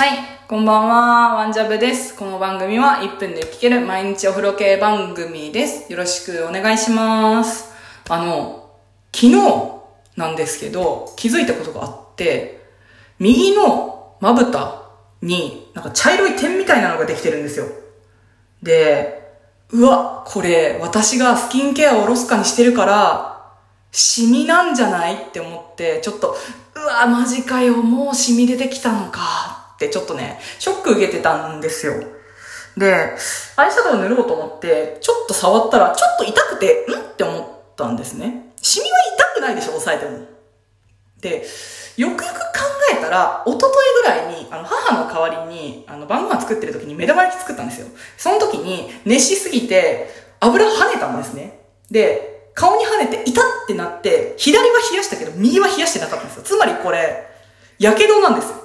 はい、こんばんは、ワンジャブです。この番組は1分で聞ける毎日お風呂系番組です。よろしくお願いします。あの、昨日なんですけど、気づいたことがあって、右のまぶたになんか茶色い点みたいなのができてるんですよ。で、うわ、これ私がスキンケアをおろすかにしてるから、シミなんじゃないって思って、ちょっと、うわ、マジかよ、もうシミ出てきたのかちょっとね、ショック受けてたんですよ。で、アイシャドウ塗ろうと思って、ちょっと触ったら、ちょっと痛くて、ん？って思ったんですね。シミは痛くないでしょ、押さえても。で、よくよく考えたら、一昨日ぐらいに、あの、母の代わりに、あの、晩ご飯作ってる時に目玉焼き作ったんですよ。その時に、熱しすぎて、油跳ねたんですね。で、顔に跳ねて、痛ってなって、左は冷やしたけど、右は冷やしてなかったんですよ。つまりこれ、火傷なんですよ。